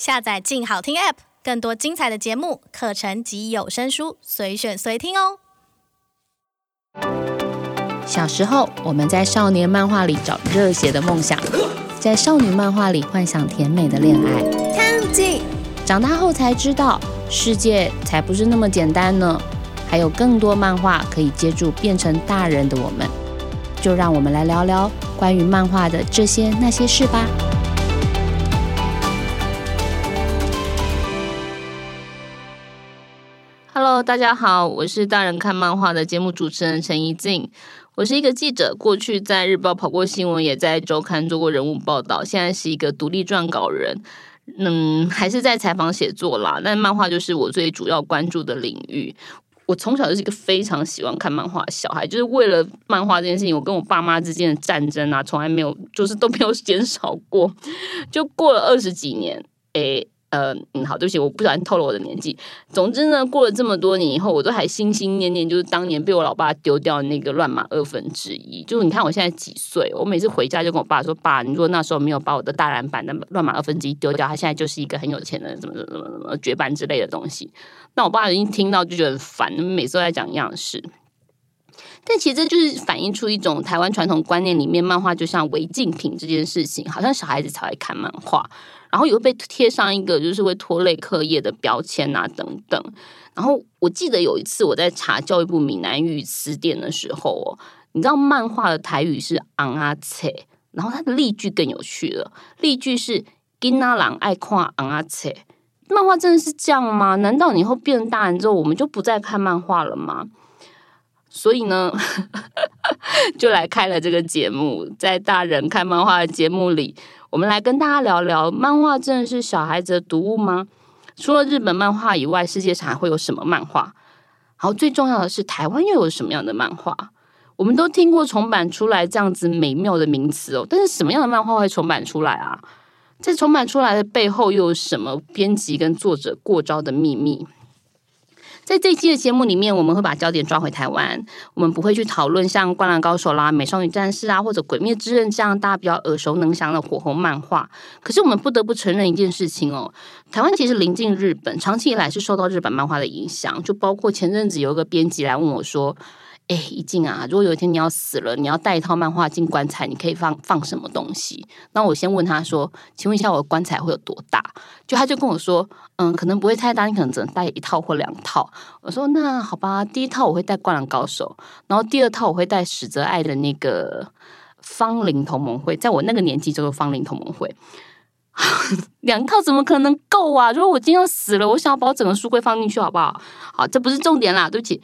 下载“静好听 ”App，更多精彩的节目、课程及有声书，随选随听哦。小时候，我们在少年漫画里找热血的梦想，在少女漫画里幻想甜美的恋爱。长大后才知道，世界才不是那么简单呢，还有更多漫画可以接住变成大人的我们。就让我们来聊聊关于漫画的这些那些事吧。Hello，大家好，我是大人看漫画的节目主持人陈怡静。我是一个记者，过去在日报跑过新闻，也在周刊做过人物报道，现在是一个独立撰稿人。嗯，还是在采访写作啦，但漫画就是我最主要关注的领域。我从小就是一个非常喜欢看漫画的小孩，就是为了漫画这件事情，我跟我爸妈之间的战争啊，从来没有，就是都没有减少过。就过了二十几年，诶。呃，嗯，好，对不起，我不小心透露我的年纪。总之呢，过了这么多年以后，我都还心心念念，就是当年被我老爸丢掉的那个乱码二分之一。就是你看我现在几岁，我每次回家就跟我爸说：“爸，你如果那时候没有把我的大蓝版的乱码二分之一丢掉，他现在就是一个很有钱的，怎么怎么怎么怎么绝版之类的东西。”那我爸已经听到就觉得烦，每次都在讲一样的事。但其实这就是反映出一种台湾传统观念里面，漫画就像违禁品这件事情，好像小孩子才会看漫画。然后也会被贴上一个就是会拖累课业的标签啊等等。然后我记得有一次我在查教育部闽南语词典的时候哦，你知道漫画的台语是尪仔册，然后它的例句更有趣了，例句是囡仔人爱看尪仔册。漫画真的是这样吗？难道你以后变大人之后，我们就不再看漫画了吗？所以呢，就来开了这个节目，在大人看漫画的节目里。我们来跟大家聊聊，漫画真的是小孩子的读物吗？除了日本漫画以外，世界上还会有什么漫画？然后最重要的是，台湾又有什么样的漫画？我们都听过重版出来这样子美妙的名词哦，但是什么样的漫画会重版出来啊？在重版出来的背后又有什么编辑跟作者过招的秘密？在这一期的节目里面，我们会把焦点抓回台湾，我们不会去讨论像《灌篮高手》啦、《美少女战士》啊，或者《鬼灭之刃》这样大家比较耳熟能详的火红漫画。可是我们不得不承认一件事情哦，台湾其实临近日本，长期以来是受到日本漫画的影响，就包括前阵子有一个编辑来问我说。哎，一静啊，如果有一天你要死了，你要带一套漫画进棺材，你可以放放什么东西？那我先问他说，请问一下，我的棺材会有多大？就他就跟我说，嗯，可能不会太大，你可能只能带一套或两套。我说那好吧，第一套我会带《灌篮高手》，然后第二套我会带史泽爱的那个《芳龄同盟会》，在我那个年纪叫做《芳龄同盟会》。两套怎么可能够啊？如果我今天要死了，我想要把我整个书柜放进去，好不好？好，这不是重点啦，对不起。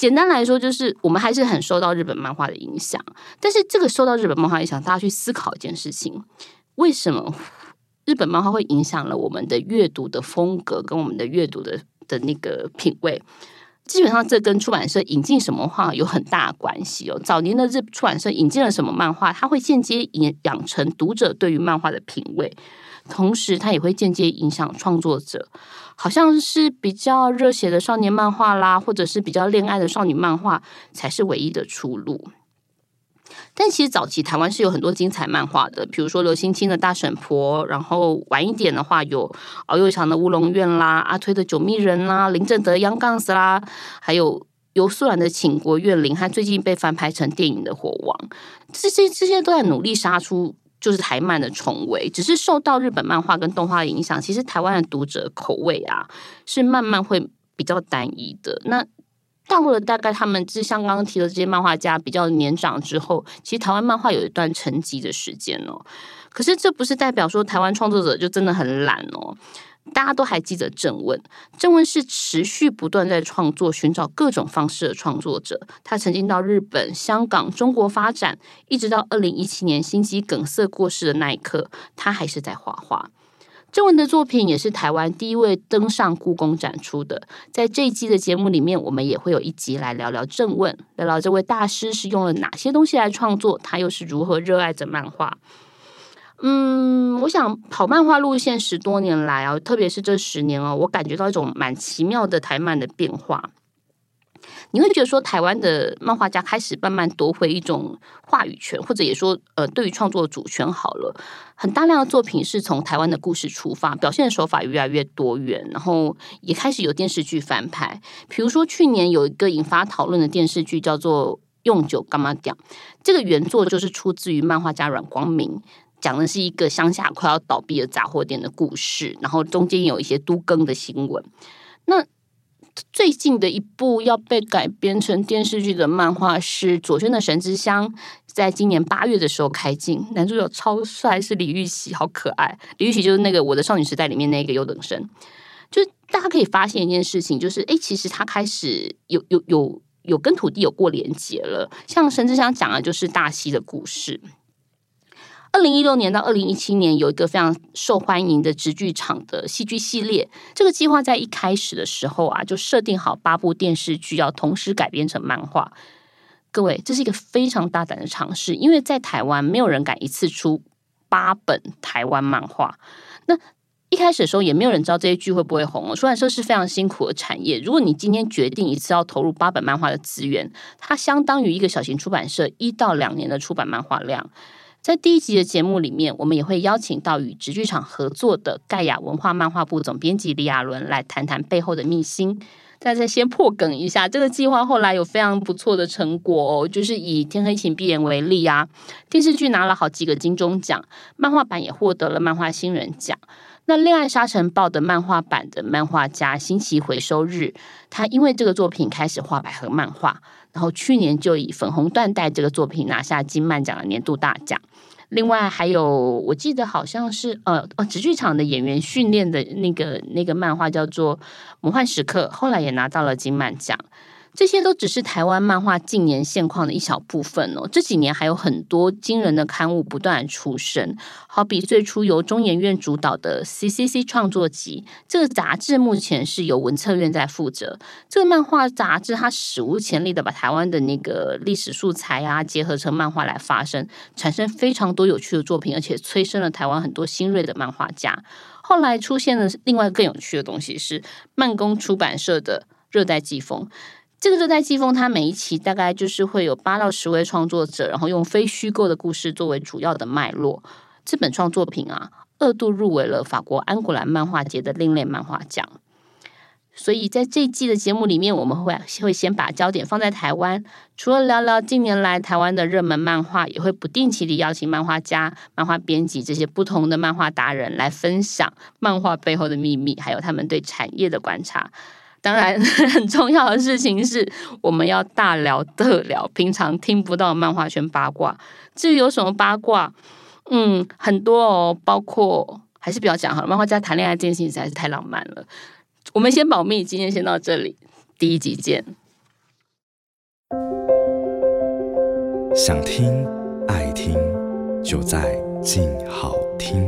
简单来说，就是我们还是很受到日本漫画的影响。但是，这个受到日本漫画影响，大家去思考一件事情：为什么日本漫画会影响了我们的阅读的风格，跟我们的阅读的的那个品味？基本上，这跟出版社引进什么画有很大关系哦。早年的日出版社引进了什么漫画，它会间接养养成读者对于漫画的品味。同时，它也会间接影响创作者，好像是比较热血的少年漫画啦，或者是比较恋爱的少女漫画，才是唯一的出路。但其实早期台湾是有很多精彩漫画的，比如说刘星清的大婶婆，然后晚一点的话有敖幼祥的乌龙院啦，阿推的九密人啦，林正德 Young Guns 啦，还有游素兰的倾国怨灵，和最近被翻拍成电影的火王，这些这些都在努力杀出。就是台漫的重围，只是受到日本漫画跟动画的影响，其实台湾的读者口味啊是慢慢会比较单一的。那到了大概他们就像刚刚提的这些漫画家比较年长之后，其实台湾漫画有一段沉寂的时间哦。可是这不是代表说台湾创作者就真的很懒哦。大家都还记得郑问，郑问是持续不断在创作，寻找各种方式的创作者。他曾经到日本、香港、中国发展，一直到二零一七年心肌梗塞过世的那一刻，他还是在画画。郑问的作品也是台湾第一位登上故宫展出的。在这一季的节目里面，我们也会有一集来聊聊郑问，聊聊这位大师是用了哪些东西来创作，他又是如何热爱着漫画。嗯，我想跑漫画路线十多年来啊，特别是这十年哦，我感觉到一种蛮奇妙的台漫的变化。你会觉得说，台湾的漫画家开始慢慢夺回一种话语权，或者也说，呃，对于创作的主权好了。很大量的作品是从台湾的故事出发，表现的手法越来越多元，然后也开始有电视剧翻拍。比如说，去年有一个引发讨论的电视剧叫做《用酒干嘛讲》，这个原作就是出自于漫画家阮光明，讲的是一个乡下快要倒闭的杂货店的故事，然后中间有一些都更的新闻。那最近的一部要被改编成电视剧的漫画是左宣的《神之乡》，在今年八月的时候开镜，男主角超帅，是李玉玺，好可爱。李玉玺就是那个《我的少女时代》里面那个优等生。就大家可以发现一件事情，就是哎，其实他开始有有有有跟土地有过连接了。像《神之乡》讲的就是大溪的故事。二零一六年到二零一七年有一个非常受欢迎的直剧场的戏剧系列，这个计划在一开始的时候啊，就设定好八部电视剧要同时改编成漫画。各位，这是一个非常大胆的尝试，因为在台湾没有人敢一次出八本台湾漫画。那一开始的时候也没有人知道这些剧会不会红哦。出版社是非常辛苦的产业，如果你今天决定一次要投入八本漫画的资源，它相当于一个小型出版社一到两年的出版漫画量。在第一集的节目里面，我们也会邀请到与植剧场合作的盖亚文化漫画部总编辑李亚伦来谈谈背后的秘辛。大家先破梗一下，这个计划后来有非常不错的成果哦，就是以《天黑请闭眼》为例啊，电视剧拿了好几个金钟奖，漫画版也获得了漫画新人奖。那《恋爱沙尘暴》的漫画版的漫画家新奇回收日，他因为这个作品开始画百合漫画。然后去年就以《粉红缎带》这个作品拿下金漫奖的年度大奖。另外还有，我记得好像是呃呃，直剧场的演员训练的那个那个漫画叫做《魔幻时刻》，后来也拿到了金漫奖。这些都只是台湾漫画近年现况的一小部分哦。这几年还有很多惊人的刊物不断出生，好比最初由中研院主导的 CCC 创作集，这个杂志目前是由文策院在负责。这个漫画杂志它史无前例的把台湾的那个历史素材啊结合成漫画来发声，产生非常多有趣的作品，而且催生了台湾很多新锐的漫画家。后来出现了另外更有趣的东西是漫工出版社的热带季风。这个热带季风，它每一期大概就是会有八到十位创作者，然后用非虚构的故事作为主要的脉络。这本创作品啊，二度入围了法国安古兰漫画节的另类漫画奖。所以在这一季的节目里面，我们会会先把焦点放在台湾，除了聊聊近年来台湾的热门漫画，也会不定期地邀请漫画家、漫画编辑这些不同的漫画达人来分享漫画背后的秘密，还有他们对产业的观察。当然，很重要的事情是，我们要大聊特聊平常听不到漫画圈八卦。至于有什么八卦，嗯，很多哦，包括还是不要讲好了。漫画家谈恋爱这件事情实在是太浪漫了，我们先保密。今天先到这里，第一集见。想听爱听，就在静好听。